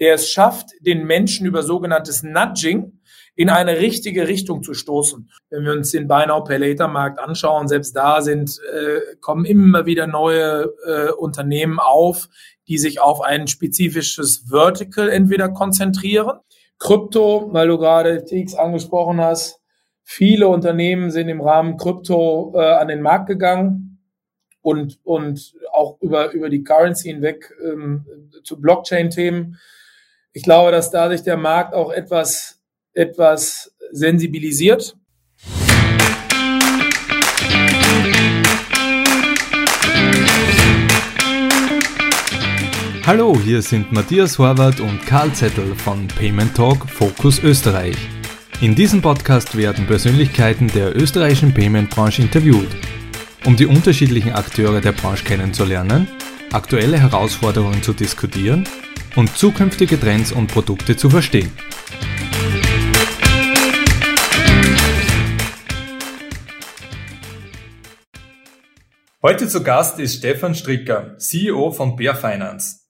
der es schafft, den Menschen über sogenanntes Nudging in eine richtige Richtung zu stoßen. Wenn wir uns den Pay Later Markt anschauen, selbst da sind äh, kommen immer wieder neue äh, Unternehmen auf, die sich auf ein spezifisches Vertical entweder konzentrieren. Krypto, weil du gerade TX angesprochen hast, viele Unternehmen sind im Rahmen Krypto äh, an den Markt gegangen und, und auch über, über die Currency hinweg ähm, zu Blockchain-Themen. Ich glaube, dass da sich der Markt auch etwas etwas sensibilisiert. Hallo, hier sind Matthias Horvath und Karl Zettel von Payment Talk Focus Österreich. In diesem Podcast werden Persönlichkeiten der österreichischen Payment-Branche interviewt, um die unterschiedlichen Akteure der Branche kennenzulernen, aktuelle Herausforderungen zu diskutieren und zukünftige Trends und Produkte zu verstehen. Heute zu Gast ist Stefan Stricker, CEO von Bear Finance.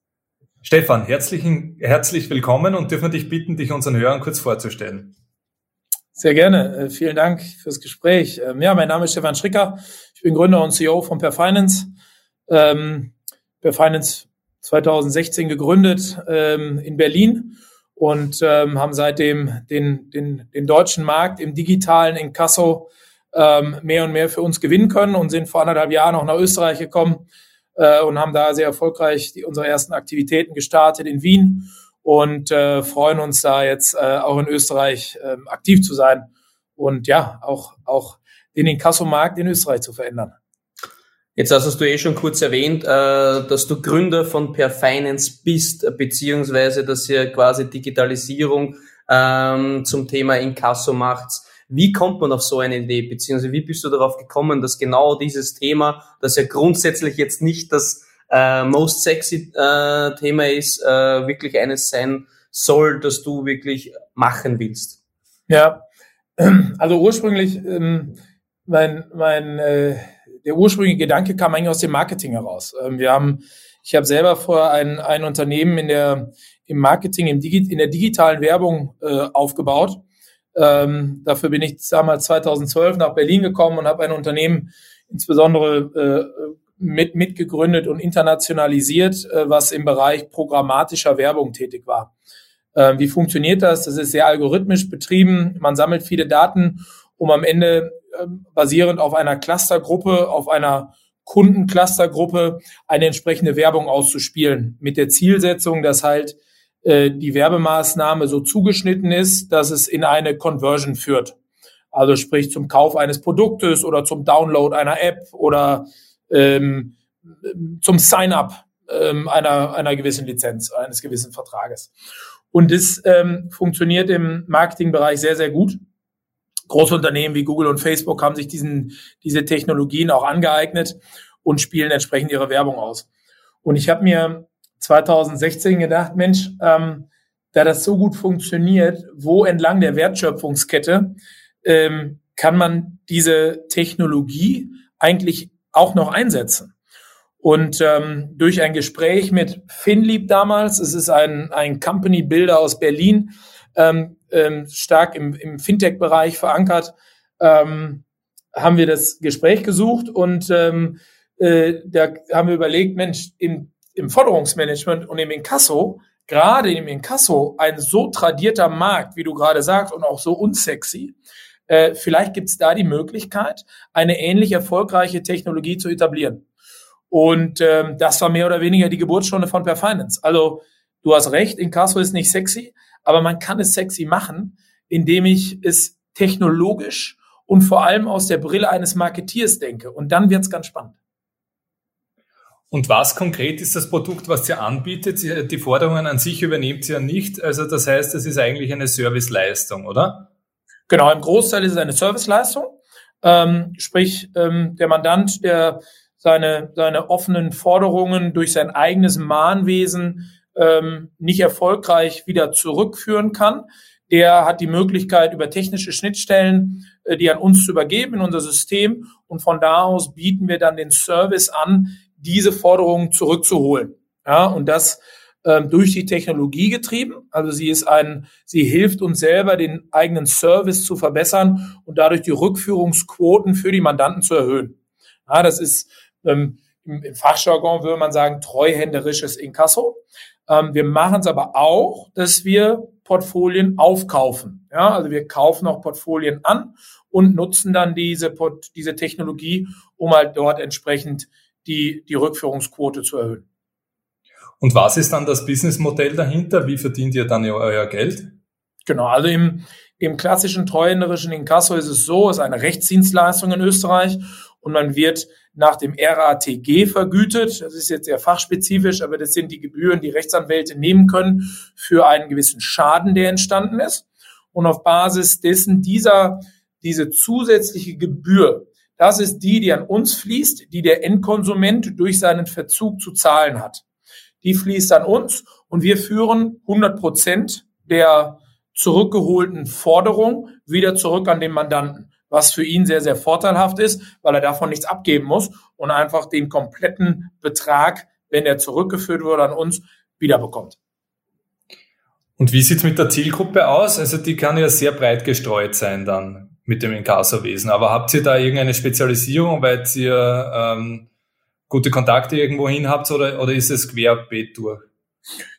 Stefan, herzlichen, herzlich willkommen und dürfen wir dich bitten, dich unseren Hörern kurz vorzustellen. Sehr gerne. Äh, vielen Dank fürs Gespräch. Ähm, ja, mein Name ist Stefan Stricker. Ich bin Gründer und CEO von Per Finance. Ähm, per Finance 2016 gegründet ähm, in Berlin und ähm, haben seitdem den, den, den deutschen Markt im digitalen Inkasso ähm, mehr und mehr für uns gewinnen können und sind vor anderthalb Jahren auch nach Österreich gekommen äh, und haben da sehr erfolgreich die, unsere ersten Aktivitäten gestartet in Wien und äh, freuen uns da jetzt äh, auch in Österreich äh, aktiv zu sein und ja, auch, auch den Inkassomarkt in Österreich zu verändern. Jetzt hast du eh schon kurz erwähnt, äh, dass du Gründer von Per Finance bist, beziehungsweise dass ihr quasi Digitalisierung ähm, zum Thema Inkasso macht. Wie kommt man auf so eine Idee, beziehungsweise wie bist du darauf gekommen, dass genau dieses Thema, das ja grundsätzlich jetzt nicht das äh, most sexy äh, Thema ist, wirklich eines sein soll, das du wirklich machen willst? Ja, also ursprünglich, ähm, mein, mein, der ursprüngliche Gedanke kam eigentlich aus dem Marketing heraus. Ähm, wir haben, ich habe selber vor ein, ein Unternehmen in der, im Marketing, im Digi in der digitalen Werbung äh, aufgebaut ähm, dafür bin ich damals 2012 nach Berlin gekommen und habe ein Unternehmen insbesondere äh, mit, mitgegründet und internationalisiert, äh, was im Bereich programmatischer Werbung tätig war. Äh, wie funktioniert das? Das ist sehr algorithmisch betrieben. Man sammelt viele Daten, um am Ende äh, basierend auf einer Clustergruppe, auf einer Kundenclustergruppe eine entsprechende Werbung auszuspielen. Mit der Zielsetzung, dass halt äh, die Werbemaßnahme so zugeschnitten ist, dass es in eine Conversion führt. Also sprich zum Kauf eines Produktes oder zum Download einer App oder ähm, zum Sign-up ähm, einer, einer gewissen Lizenz, eines gewissen Vertrages. Und das ähm, funktioniert im Marketingbereich sehr, sehr gut. Große Unternehmen wie Google und Facebook haben sich diesen, diese Technologien auch angeeignet und spielen entsprechend ihre Werbung aus. Und ich habe mir 2016 gedacht, Mensch, ähm, da das so gut funktioniert, wo entlang der Wertschöpfungskette ähm, kann man diese Technologie eigentlich auch noch einsetzen? Und ähm, durch ein Gespräch mit Finlieb damals, es ist ein, ein Company Builder aus Berlin, ähm, ähm, stark im, im Fintech-Bereich verankert, ähm, haben wir das Gespräch gesucht und ähm, äh, da haben wir überlegt, Mensch, im im Forderungsmanagement und im Inkasso, gerade im Inkasso, ein so tradierter Markt, wie du gerade sagst, und auch so unsexy, äh, vielleicht gibt es da die Möglichkeit, eine ähnlich erfolgreiche Technologie zu etablieren. Und ähm, das war mehr oder weniger die Geburtsstunde von Perfinance. Also du hast recht, Inkasso ist nicht sexy, aber man kann es sexy machen, indem ich es technologisch und vor allem aus der Brille eines Marketeers denke. Und dann wird's ganz spannend. Und was konkret ist das Produkt, was ihr anbietet? Die Forderungen an sich übernehmt ihr ja nicht. Also das heißt, es ist eigentlich eine Serviceleistung, oder? Genau, im Großteil ist es eine Serviceleistung. Ähm, sprich, ähm, der Mandant, der seine, seine offenen Forderungen durch sein eigenes Mahnwesen ähm, nicht erfolgreich wieder zurückführen kann, der hat die Möglichkeit, über technische Schnittstellen äh, die an uns zu übergeben in unser System. Und von da aus bieten wir dann den Service an, diese Forderungen zurückzuholen. Ja, und das ähm, durch die Technologie getrieben. Also sie ist ein, sie hilft uns selber, den eigenen Service zu verbessern und dadurch die Rückführungsquoten für die Mandanten zu erhöhen. Ja, das ist ähm, im, Fachjargon würde man sagen treuhänderisches Inkasso. Ähm, wir machen es aber auch, dass wir Portfolien aufkaufen. Ja, also wir kaufen auch Portfolien an und nutzen dann diese, diese Technologie, um halt dort entsprechend die, die Rückführungsquote zu erhöhen. Und was ist dann das Businessmodell dahinter? Wie verdient ihr dann euer Geld? Genau, also im, im klassischen treuhänderischen Inkasso ist es so, es ist eine Rechtsdienstleistung in Österreich und man wird nach dem RATG vergütet. Das ist jetzt sehr fachspezifisch, aber das sind die Gebühren, die Rechtsanwälte nehmen können für einen gewissen Schaden, der entstanden ist. Und auf Basis dessen dieser, diese zusätzliche Gebühr, das ist die, die an uns fließt, die der Endkonsument durch seinen Verzug zu zahlen hat die fließt an uns und wir führen 100 Prozent der zurückgeholten Forderung wieder zurück an den Mandanten, was für ihn sehr, sehr vorteilhaft ist, weil er davon nichts abgeben muss und einfach den kompletten Betrag, wenn er zurückgeführt wurde, an uns wiederbekommt. Und wie sieht's mit der Zielgruppe aus? Also die kann ja sehr breit gestreut sein dann mit dem Inkassowesen. Aber habt ihr da irgendeine Spezialisierung, weil ihr ähm, gute Kontakte irgendwo hin habt oder, oder ist es querbeet durch?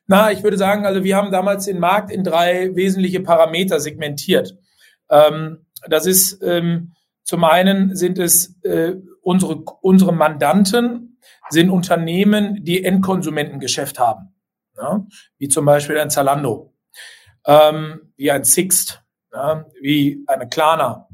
Na, ich würde sagen, also wir haben damals den Markt in drei wesentliche Parameter segmentiert. Ähm, das ist ähm, zum einen sind es äh, unsere, unsere Mandanten sind Unternehmen, die Endkonsumentengeschäft haben, ja? wie zum Beispiel ein Zalando, ähm, wie ein Sixt, ja? wie eine Klarna.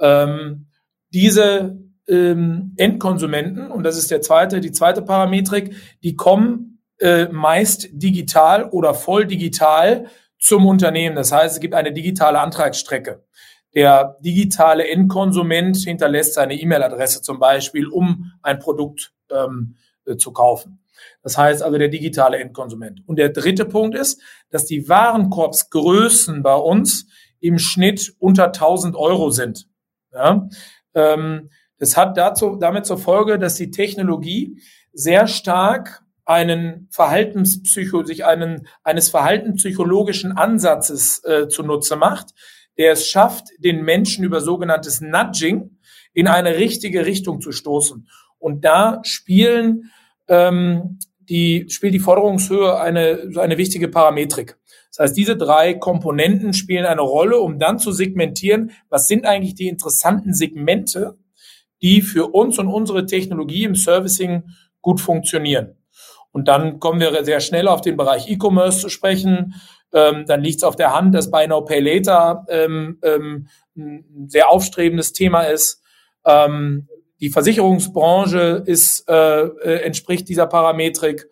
Ähm, diese ähm, Endkonsumenten, und das ist der zweite, die zweite Parametrik, die kommen äh, meist digital oder voll digital zum Unternehmen. Das heißt, es gibt eine digitale Antragsstrecke. Der digitale Endkonsument hinterlässt seine E-Mail-Adresse zum Beispiel, um ein Produkt ähm, äh, zu kaufen. Das heißt also der digitale Endkonsument. Und der dritte Punkt ist, dass die Warenkorbsgrößen bei uns im Schnitt unter 1000 Euro sind. Ja? Ähm, das hat dazu, damit zur Folge, dass die Technologie sehr stark einen Verhaltenspsycho, sich einen, eines verhaltenspsychologischen Ansatzes äh, zunutze macht, der es schafft, den Menschen über sogenanntes Nudging in eine richtige Richtung zu stoßen. Und da spielen ähm, die, spielt die Forderungshöhe eine, eine wichtige Parametrik. Das heißt, diese drei Komponenten spielen eine Rolle, um dann zu segmentieren, was sind eigentlich die interessanten Segmente, die für uns und unsere Technologie im Servicing gut funktionieren. Und dann kommen wir sehr schnell auf den Bereich E-Commerce zu sprechen. Ähm, dann liegt es auf der Hand, dass Buy Now Pay Later ähm, ähm, ein sehr aufstrebendes Thema ist. Ähm, die Versicherungsbranche ist, äh, äh, entspricht dieser Parametrik.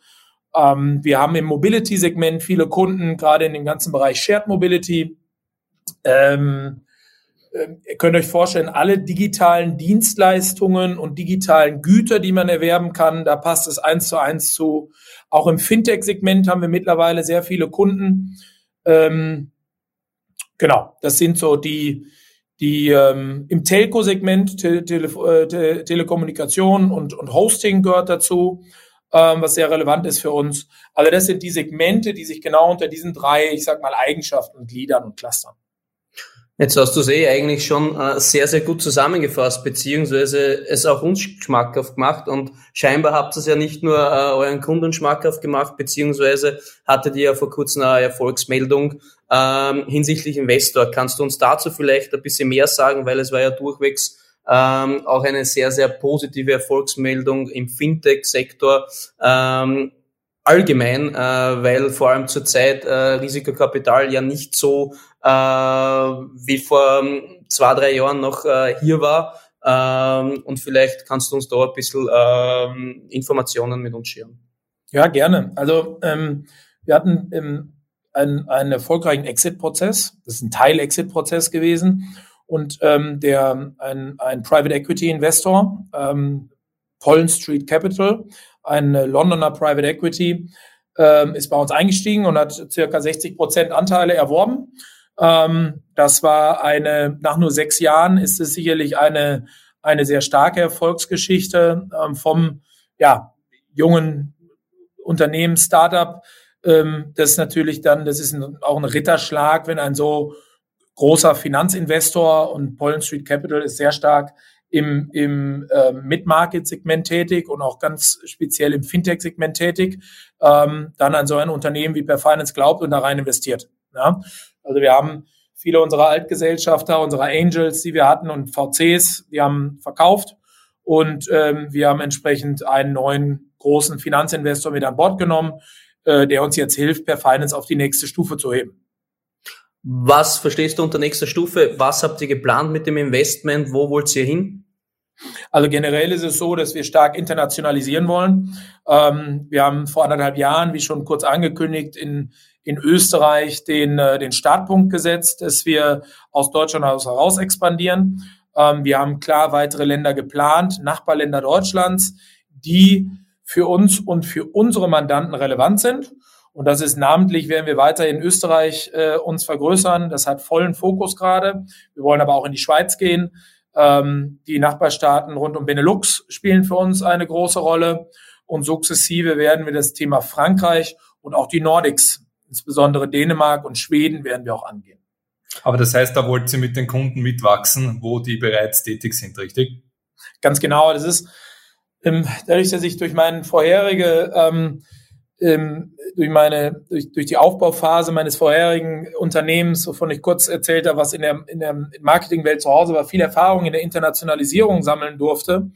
Ähm, wir haben im Mobility-Segment viele Kunden, gerade in dem ganzen Bereich Shared Mobility. Ähm, ihr könnt euch vorstellen, alle digitalen Dienstleistungen und digitalen Güter, die man erwerben kann, da passt es eins zu eins zu. Auch im Fintech-Segment haben wir mittlerweile sehr viele Kunden. Ähm, genau, das sind so die, die ähm, im Telco-Segment Tele Tele äh, Telekommunikation und, und Hosting gehört dazu, ähm, was sehr relevant ist für uns. Also das sind die Segmente, die sich genau unter diesen drei, ich sag mal, Eigenschaften gliedern und clustern. Jetzt hast du es eh eigentlich schon äh, sehr, sehr gut zusammengefasst, beziehungsweise es auch uns schmackhaft gemacht und scheinbar habt ihr es ja nicht nur äh, euren Kunden schmackhaft gemacht, beziehungsweise hattet ihr ja vor kurzem eine Erfolgsmeldung ähm, hinsichtlich Investor. Kannst du uns dazu vielleicht ein bisschen mehr sagen, weil es war ja durchwegs ähm, auch eine sehr, sehr positive Erfolgsmeldung im Fintech-Sektor. Ähm, allgemein, äh, weil vor allem zurzeit äh, Risikokapital ja nicht so äh, wie vor ähm, zwei, drei Jahren noch äh, hier war. Ähm, und vielleicht kannst du uns da ein bisschen ähm, Informationen mit uns scheren. Ja, gerne. Also ähm, wir hatten ähm, einen, einen erfolgreichen Exit-Prozess. Das ist ein Teil-Exit-Prozess gewesen. Und ähm, der ein, ein Private Equity Investor, ähm, Pollen Street Capital, ein Londoner Private Equity, ähm, ist bei uns eingestiegen und hat circa 60 Prozent Anteile erworben. Ähm, das war eine, nach nur sechs Jahren ist es sicherlich eine, eine sehr starke Erfolgsgeschichte ähm, vom ja, jungen Unternehmen, Startup, Ähm, das ist natürlich dann, das ist ein, auch ein Ritterschlag, wenn ein so großer Finanzinvestor und Pollen Street Capital ist sehr stark im, im äh, Mid-Market-Segment tätig und auch ganz speziell im Fintech-Segment tätig, ähm, dann an so ein Unternehmen wie Perfinance glaubt und da rein investiert. Ja? Also wir haben viele unserer Altgesellschafter, unserer Angels, die wir hatten und VCs, die haben verkauft und ähm, wir haben entsprechend einen neuen großen Finanzinvestor mit an Bord genommen, äh, der uns jetzt hilft, per Finance auf die nächste Stufe zu heben. Was verstehst du unter nächster Stufe? Was habt ihr geplant mit dem Investment? Wo wollt ihr hin? Also generell ist es so, dass wir stark internationalisieren wollen. Ähm, wir haben vor anderthalb Jahren, wie schon kurz angekündigt, in, in Österreich den, äh, den Startpunkt gesetzt, dass wir aus Deutschland heraus expandieren. Ähm, wir haben klar weitere Länder geplant, Nachbarländer Deutschlands, die für uns und für unsere Mandanten relevant sind. Und das ist namentlich, werden wir weiter in Österreich äh, uns vergrößern. Das hat vollen Fokus gerade. Wir wollen aber auch in die Schweiz gehen. Ähm, die Nachbarstaaten rund um Benelux spielen für uns eine große Rolle. Und sukzessive werden wir das Thema Frankreich und auch die Nordics, insbesondere Dänemark und Schweden, werden wir auch angehen. Aber das heißt, da wollt ihr mit den Kunden mitwachsen, wo die bereits tätig sind, richtig? Ganz genau. Das ist ähm, dadurch, dass ich durch meine vorherige ähm, ähm, durch meine, durch, durch die Aufbauphase meines vorherigen Unternehmens, wovon ich kurz erzählt habe, was in der, in der Marketingwelt zu Hause war, viel Erfahrung in der Internationalisierung sammeln durfte,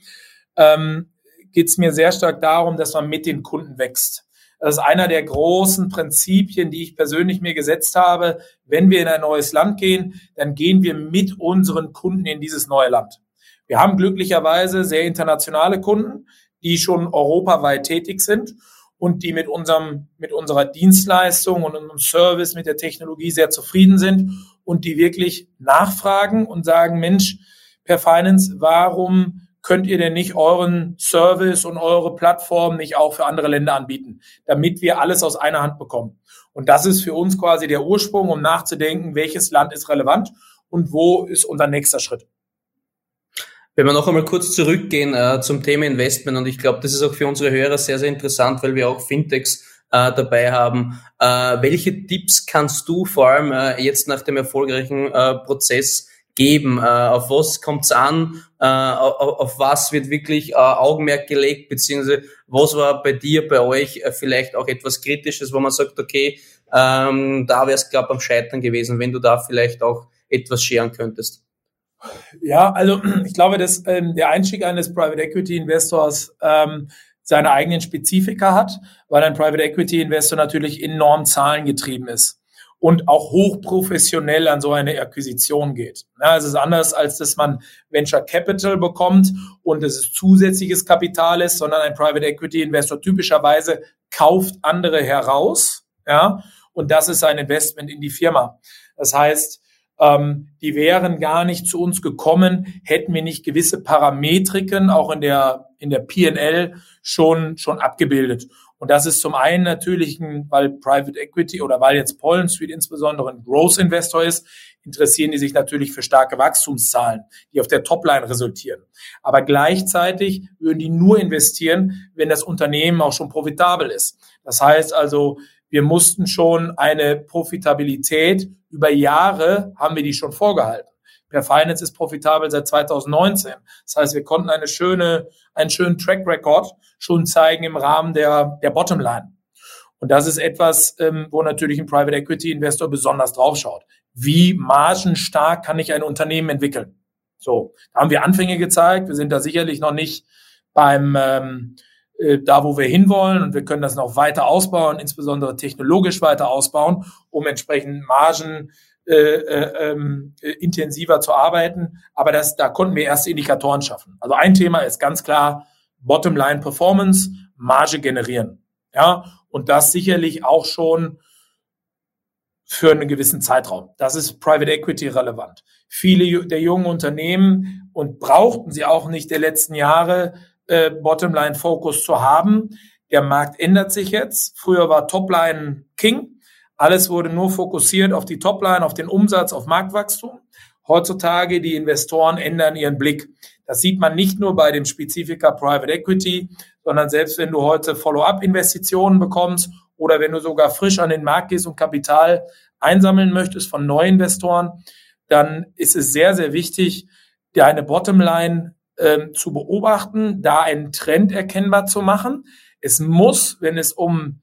ähm, geht es mir sehr stark darum, dass man mit den Kunden wächst. Das ist einer der großen Prinzipien, die ich persönlich mir gesetzt habe. Wenn wir in ein neues Land gehen, dann gehen wir mit unseren Kunden in dieses neue Land. Wir haben glücklicherweise sehr internationale Kunden, die schon europaweit tätig sind und die mit unserem, mit unserer Dienstleistung und unserem Service, mit der Technologie sehr zufrieden sind und die wirklich nachfragen und sagen, Mensch, per Finance, warum könnt ihr denn nicht euren Service und eure Plattform nicht auch für andere Länder anbieten, damit wir alles aus einer Hand bekommen? Und das ist für uns quasi der Ursprung, um nachzudenken, welches Land ist relevant und wo ist unser nächster Schritt. Wenn wir noch einmal kurz zurückgehen äh, zum Thema Investment und ich glaube, das ist auch für unsere Hörer sehr, sehr interessant, weil wir auch Fintechs äh, dabei haben. Äh, welche Tipps kannst du vor allem äh, jetzt nach dem erfolgreichen äh, Prozess geben? Äh, auf was kommt's an? Äh, auf, auf was wird wirklich äh, Augenmerk gelegt? Beziehungsweise was war bei dir, bei euch äh, vielleicht auch etwas Kritisches, wo man sagt, okay, ähm, da wäre es, glaube am Scheitern gewesen, wenn du da vielleicht auch etwas scheren könntest? Ja, also ich glaube, dass ähm, der Einstieg eines Private Equity Investors ähm, seine eigenen Spezifika hat, weil ein Private Equity Investor natürlich enorm zahlengetrieben ist und auch hochprofessionell an so eine Akquisition geht. Ja, es ist anders, als dass man Venture Capital bekommt und es ist zusätzliches Kapital ist, sondern ein Private Equity Investor typischerweise kauft andere heraus, ja, und das ist ein Investment in die Firma. Das heißt, ähm, die wären gar nicht zu uns gekommen, hätten wir nicht gewisse Parametriken auch in der, in der PNL schon, schon abgebildet. Und das ist zum einen natürlich, weil Private Equity oder weil jetzt Pollen Street insbesondere ein Growth Investor ist, interessieren die sich natürlich für starke Wachstumszahlen, die auf der Topline resultieren. Aber gleichzeitig würden die nur investieren, wenn das Unternehmen auch schon profitabel ist. Das heißt also, wir mussten schon eine Profitabilität über Jahre haben wir die schon vorgehalten. Per Finance ist profitabel seit 2019. Das heißt, wir konnten eine schöne, einen schönen Track Record schon zeigen im Rahmen der, der Bottomline. Und das ist etwas, ähm, wo natürlich ein Private Equity Investor besonders draufschaut. Wie margenstark kann ich ein Unternehmen entwickeln? So, da haben wir Anfänge gezeigt. Wir sind da sicherlich noch nicht beim, ähm, äh, da, wo wir hinwollen und wir können das noch weiter ausbauen, insbesondere technologisch weiter ausbauen, um entsprechend Margen ähm, äh, intensiver zu arbeiten. Aber das, da konnten wir erste Indikatoren schaffen. Also ein Thema ist ganz klar Bottomline Performance, Marge generieren. Ja, und das sicherlich auch schon für einen gewissen Zeitraum. Das ist Private Equity relevant. Viele der jungen Unternehmen und brauchten sie auch nicht der letzten Jahre äh, Bottomline-Fokus zu haben. Der Markt ändert sich jetzt. Früher war Topline King. Alles wurde nur fokussiert auf die Topline, auf den Umsatz, auf Marktwachstum. Heutzutage die Investoren ändern ihren Blick. Das sieht man nicht nur bei dem Spezifika Private Equity, sondern selbst wenn du heute Follow-up-Investitionen bekommst oder wenn du sogar frisch an den Markt gehst und Kapital einsammeln möchtest von Neuinvestoren, dann ist es sehr, sehr wichtig, deine Bottomline äh, zu beobachten, da einen Trend erkennbar zu machen. Es muss, wenn es um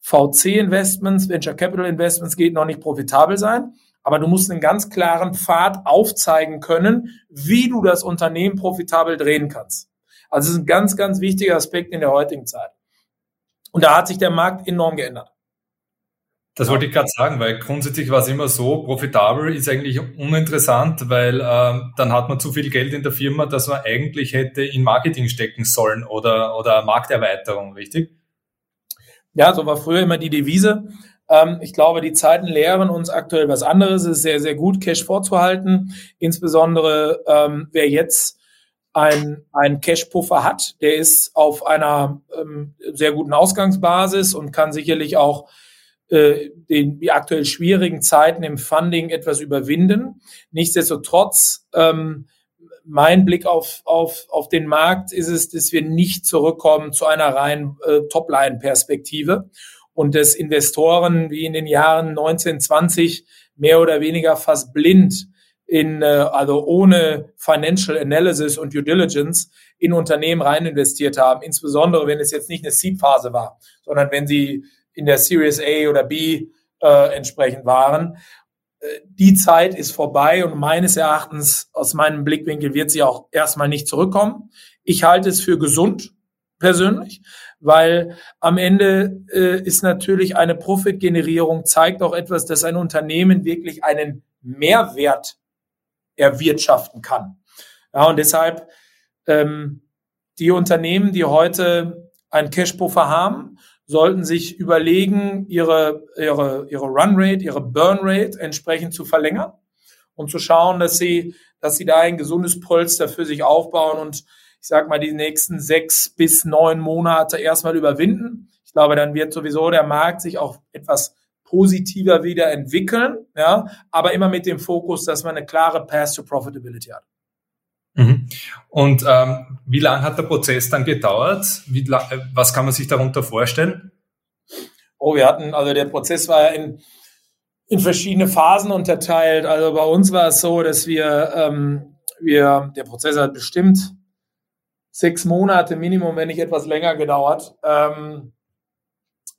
VC-Investments, Venture Capital Investments geht, noch nicht profitabel sein. Aber du musst einen ganz klaren Pfad aufzeigen können, wie du das Unternehmen profitabel drehen kannst. Also es ist ein ganz, ganz wichtiger Aspekt in der heutigen Zeit. Und da hat sich der Markt enorm geändert. Das wollte ich gerade sagen, weil grundsätzlich war es immer so, profitabel ist eigentlich uninteressant, weil äh, dann hat man zu viel Geld in der Firma, dass man eigentlich hätte in Marketing stecken sollen oder, oder Markterweiterung, richtig? Ja, so war früher immer die Devise. Ähm, ich glaube, die Zeiten lehren uns aktuell was anderes. Es ist sehr, sehr gut, Cash vorzuhalten. Insbesondere ähm, wer jetzt ein, ein Cash-Puffer hat, der ist auf einer ähm, sehr guten Ausgangsbasis und kann sicherlich auch äh, den, die aktuell schwierigen Zeiten im Funding etwas überwinden. Nichtsdestotrotz ähm, mein Blick auf, auf, auf den Markt ist es, dass wir nicht zurückkommen zu einer reinen äh, Topline-Perspektive und dass Investoren wie in den Jahren 1920 mehr oder weniger fast blind in, äh, also ohne Financial Analysis und Due Diligence in Unternehmen rein investiert haben, insbesondere wenn es jetzt nicht eine Seed-Phase war, sondern wenn sie in der Series A oder B äh, entsprechend waren die Zeit ist vorbei und meines Erachtens, aus meinem Blickwinkel, wird sie auch erstmal nicht zurückkommen. Ich halte es für gesund, persönlich, weil am Ende äh, ist natürlich eine Profitgenerierung, zeigt auch etwas, dass ein Unternehmen wirklich einen Mehrwert erwirtschaften kann. Ja, und deshalb ähm, die Unternehmen, die heute einen Cashpuffer haben, sollten sich überlegen, ihre, ihre, ihre Runrate, ihre Burnrate entsprechend zu verlängern und zu schauen, dass sie, dass sie da ein gesundes Polster für sich aufbauen und ich sag mal, die nächsten sechs bis neun Monate erstmal überwinden. Ich glaube, dann wird sowieso der Markt sich auch etwas positiver wieder entwickeln, ja, aber immer mit dem Fokus, dass man eine klare Path to Profitability hat. Mhm. Und ähm, wie lange hat der Prozess dann gedauert? Wie, was kann man sich darunter vorstellen? Oh, wir hatten, also der Prozess war ja in, in verschiedene Phasen unterteilt. Also bei uns war es so, dass wir, ähm, wir, der Prozess hat bestimmt sechs Monate Minimum, wenn nicht etwas länger gedauert. Ähm,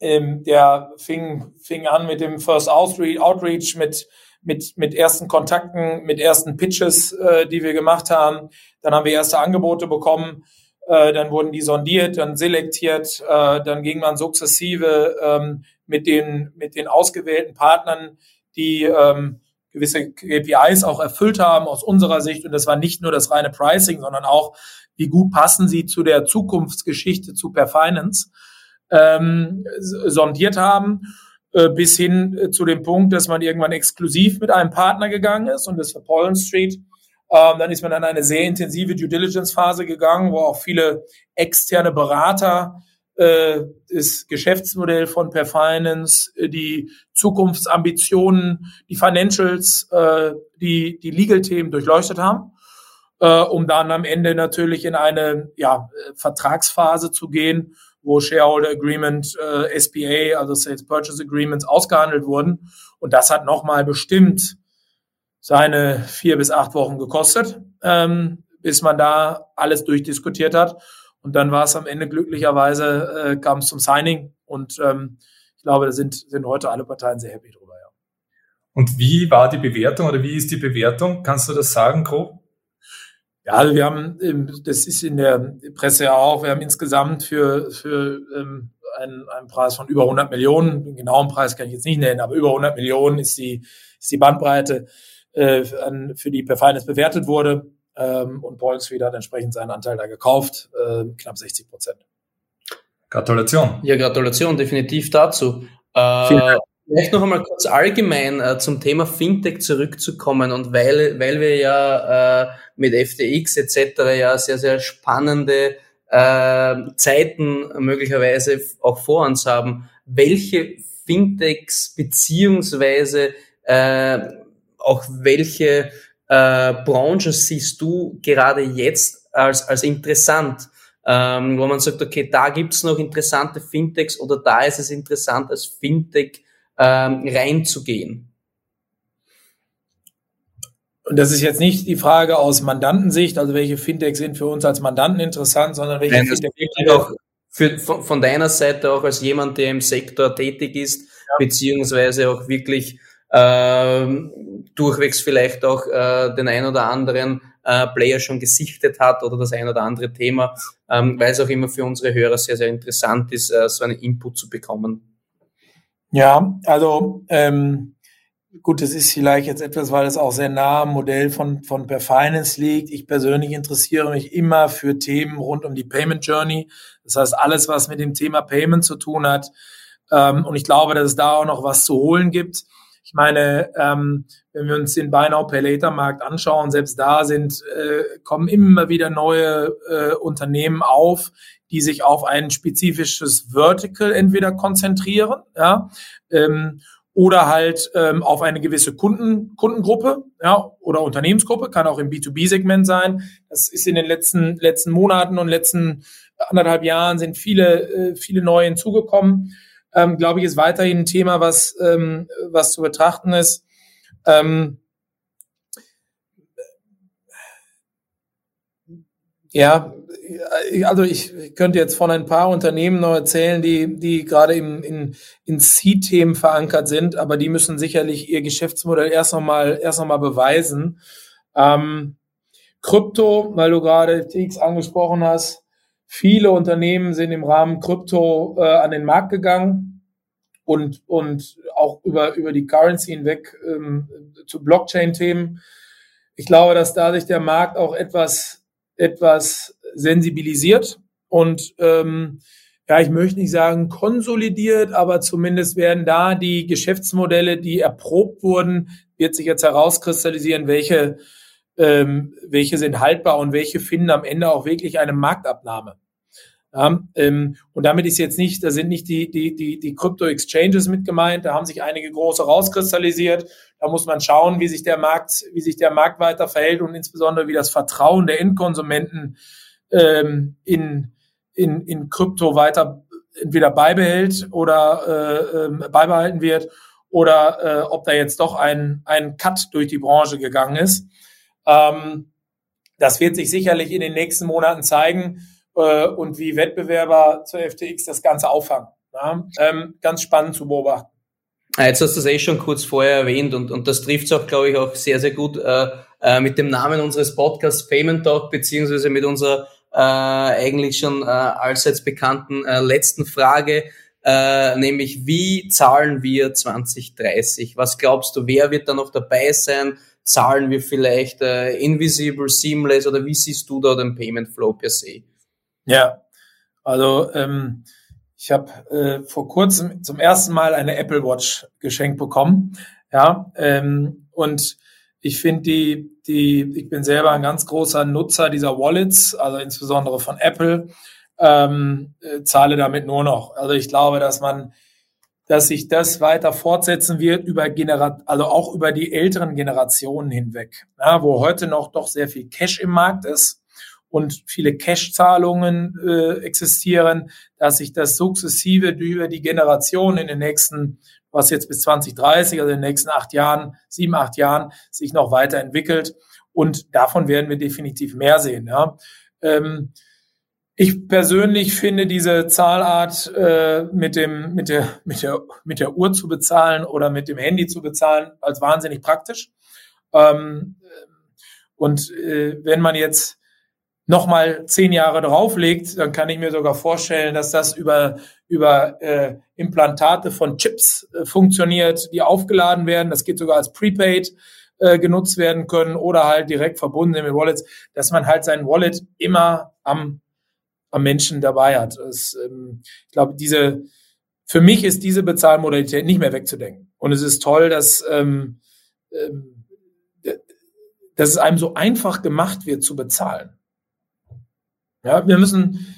ähm, der fing, fing an mit dem First Outreach, mit mit, mit ersten Kontakten, mit ersten Pitches, äh, die wir gemacht haben. Dann haben wir erste Angebote bekommen. Äh, dann wurden die sondiert, dann selektiert. Äh, dann ging man sukzessive ähm, mit, den, mit den ausgewählten Partnern, die ähm, gewisse KPIs auch erfüllt haben aus unserer Sicht. Und das war nicht nur das reine Pricing, sondern auch, wie gut passen sie zu der Zukunftsgeschichte zu Per Finance, ähm, sondiert haben. Äh, bis hin äh, zu dem Punkt, dass man irgendwann exklusiv mit einem Partner gegangen ist und das für Pollen Street. Ähm, dann ist man in eine sehr intensive Due Diligence Phase gegangen, wo auch viele externe Berater äh, das Geschäftsmodell von Per Finance, äh, die Zukunftsambitionen, die Financials, die die Legal-Themen durchleuchtet haben, um dann am Ende natürlich in eine ja, Vertragsphase zu gehen wo Shareholder Agreement, äh, SPA, also Sales Purchase Agreements, ausgehandelt wurden. Und das hat nochmal bestimmt seine vier bis acht Wochen gekostet, ähm, bis man da alles durchdiskutiert hat. Und dann war es am Ende glücklicherweise, äh, kam es zum Signing. Und ähm, ich glaube, da sind, sind heute alle Parteien sehr happy drüber. Ja. Und wie war die Bewertung oder wie ist die Bewertung? Kannst du das sagen, grob? Ja, also wir haben, das ist in der Presse ja auch, wir haben insgesamt für, für ähm, einen, einen Preis von über 100 Millionen, den genauen Preis kann ich jetzt nicht nennen, aber über 100 Millionen ist die, ist die Bandbreite, äh, für die per Finance bewertet wurde. Ähm, und Polensfried hat entsprechend seinen Anteil da gekauft, äh, knapp 60 Prozent. Gratulation. Ja, Gratulation, definitiv dazu. Äh, Vielleicht noch einmal kurz allgemein äh, zum Thema Fintech zurückzukommen und weil, weil wir ja äh, mit FTX etc. ja sehr, sehr spannende äh, Zeiten möglicherweise auch vor uns haben, welche Fintechs beziehungsweise äh, auch welche äh, Branchen siehst du gerade jetzt als, als interessant? ähm, wo man sagt, okay, da gibt's noch interessante Fintechs oder da ist es interessant, als Fintech ähm, reinzugehen? Und das ist jetzt nicht die Frage aus Mandantensicht, also welche Fintechs sind für uns als Mandanten interessant, sondern welche Nein, Fintechs auch für, von, von, deiner Seite auch als jemand, der im Sektor tätig ist, ja. beziehungsweise auch wirklich äh, durchwegs vielleicht auch äh, den ein oder anderen äh, Player schon gesichtet hat oder das ein oder andere Thema, ähm, weil es auch immer für unsere Hörer sehr, sehr interessant ist, äh, so einen Input zu bekommen. Ja, also ähm, Gut, das ist vielleicht jetzt etwas, weil es auch sehr nah am Modell von, von Per Finance liegt. Ich persönlich interessiere mich immer für Themen rund um die Payment Journey. Das heißt, alles, was mit dem Thema Payment zu tun hat. Ähm, und ich glaube, dass es da auch noch was zu holen gibt. Ich meine, ähm, wenn wir uns den Buy Now Pay Later Markt anschauen, selbst da sind, äh, kommen immer wieder neue äh, Unternehmen auf, die sich auf ein spezifisches Vertical entweder konzentrieren, ja, ähm, oder halt ähm, auf eine gewisse Kunden, Kundengruppe ja, oder Unternehmensgruppe, kann auch im B2B-Segment sein. Das ist in den letzten, letzten Monaten und letzten anderthalb Jahren sind viele, äh, viele neue hinzugekommen. Ähm, Glaube ich, ist weiterhin ein Thema, was, ähm, was zu betrachten ist. Ähm, ja, also ich könnte jetzt von ein paar Unternehmen noch erzählen, die, die gerade im, in, in C-Themen verankert sind, aber die müssen sicherlich ihr Geschäftsmodell erst nochmal erst noch mal beweisen. Ähm, Krypto, weil du gerade FTX angesprochen hast, viele Unternehmen sind im Rahmen Krypto äh, an den Markt gegangen und, und auch über, über die Currency hinweg ähm, zu Blockchain-Themen. Ich glaube, dass dadurch der Markt auch etwas, etwas sensibilisiert und ähm, ja, ich möchte nicht sagen konsolidiert, aber zumindest werden da die Geschäftsmodelle, die erprobt wurden, wird sich jetzt herauskristallisieren, welche, ähm, welche sind haltbar und welche finden am Ende auch wirklich eine Marktabnahme. Ja, ähm, und damit ist jetzt nicht, da sind nicht die, die, die, die Crypto-Exchanges mit gemeint, da haben sich einige große rauskristallisiert. Da muss man schauen, wie sich der Markt, wie sich der Markt weiter verhält und insbesondere wie das Vertrauen der Endkonsumenten ähm, in, in, in Krypto weiter entweder beibehält oder äh, äh, beibehalten wird oder äh, ob da jetzt doch ein, ein Cut durch die Branche gegangen ist. Ähm, das wird sich sicherlich in den nächsten Monaten zeigen äh, und wie Wettbewerber zur FTX das Ganze auffangen. Ja? Ähm, ganz spannend zu beobachten. Ah, jetzt hast du es eh schon kurz vorher erwähnt und, und das trifft es auch, glaube ich, auch sehr, sehr gut äh, äh, mit dem Namen unseres Podcasts Payment Talk beziehungsweise mit unserer äh, eigentlich schon äh, allseits bekannten äh, letzten Frage, äh, nämlich wie zahlen wir 2030? Was glaubst du, wer wird da noch dabei sein? Zahlen wir vielleicht äh, Invisible, Seamless oder wie siehst du da den Payment Flow per se? Ja, also ähm, ich habe äh, vor kurzem zum ersten Mal eine Apple Watch geschenkt bekommen. Ja, ähm, und ich finde die, die, ich bin selber ein ganz großer Nutzer dieser Wallets, also insbesondere von Apple, ähm, äh, zahle damit nur noch. Also ich glaube, dass man, dass sich das weiter fortsetzen wird über Generat also auch über die älteren Generationen hinweg, ja, wo heute noch doch sehr viel Cash im Markt ist und viele Cash-Zahlungen äh, existieren, dass sich das sukzessive über die Generation in den nächsten was jetzt bis 2030, also in den nächsten acht Jahren, sieben, acht Jahren, sich noch weiterentwickelt. Und davon werden wir definitiv mehr sehen. Ja. Ähm, ich persönlich finde diese Zahlart äh, mit dem mit der mit der mit der Uhr zu bezahlen oder mit dem Handy zu bezahlen als wahnsinnig praktisch. Ähm, und äh, wenn man jetzt nochmal zehn Jahre drauflegt, dann kann ich mir sogar vorstellen, dass das über, über äh, Implantate von Chips äh, funktioniert, die aufgeladen werden. Das geht sogar als Prepaid äh, genutzt werden können oder halt direkt verbunden mit Wallets, dass man halt sein Wallet immer am, am Menschen dabei hat. Das, ähm, ich glaube, diese, für mich ist diese Bezahlmodalität nicht mehr wegzudenken. Und es ist toll, dass, ähm, ähm, dass es einem so einfach gemacht wird zu bezahlen. Ja, wir müssen,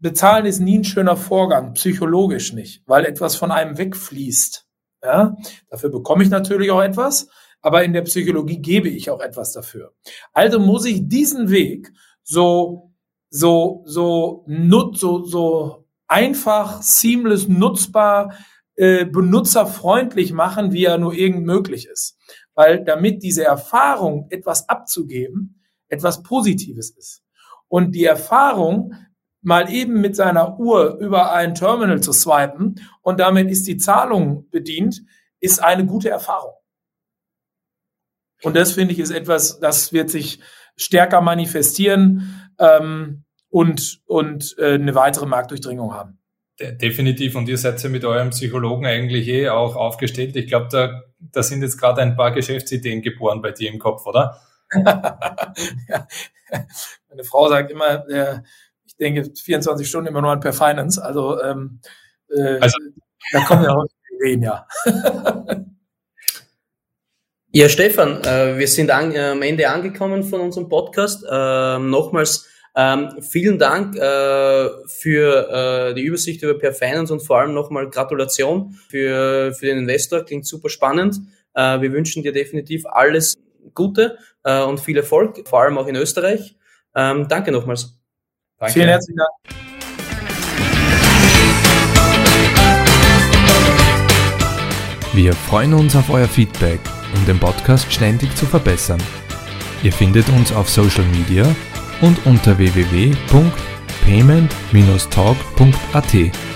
bezahlen ist nie ein schöner Vorgang, psychologisch nicht, weil etwas von einem wegfließt. Ja, dafür bekomme ich natürlich auch etwas, aber in der Psychologie gebe ich auch etwas dafür. Also muss ich diesen Weg so so, so, nut, so, so einfach, seamless, nutzbar, äh, benutzerfreundlich machen, wie er nur irgend möglich ist. Weil damit diese Erfahrung, etwas abzugeben, etwas Positives ist. Und die Erfahrung, mal eben mit seiner Uhr über ein Terminal zu swipen und damit ist die Zahlung bedient, ist eine gute Erfahrung. Und das finde ich ist etwas, das wird sich stärker manifestieren ähm, und, und äh, eine weitere Marktdurchdringung haben. Definitiv. Und ihr seid ja mit eurem Psychologen eigentlich eh auch aufgestellt. Ich glaube, da, da sind jetzt gerade ein paar Geschäftsideen geboren bei dir im Kopf, oder? ja. Meine Frau sagt immer, äh, ich denke 24 Stunden immer nur an per Finance. Also, ähm, äh, also da kommen ja auch Ideen, ja. Ja, Stefan, äh, wir sind an, äh, am Ende angekommen von unserem Podcast. Äh, nochmals ähm, vielen Dank äh, für äh, die Übersicht über Per Finance und vor allem nochmal Gratulation für, für den Investor. Klingt super spannend. Äh, wir wünschen dir definitiv alles Gute äh, und viel Erfolg, vor allem auch in Österreich. Ähm, danke nochmals. Danke. Vielen herzlichen Dank. Wir freuen uns auf euer Feedback um den Podcast ständig zu verbessern. Ihr findet uns auf Social Media und unter www.payment-talk.at.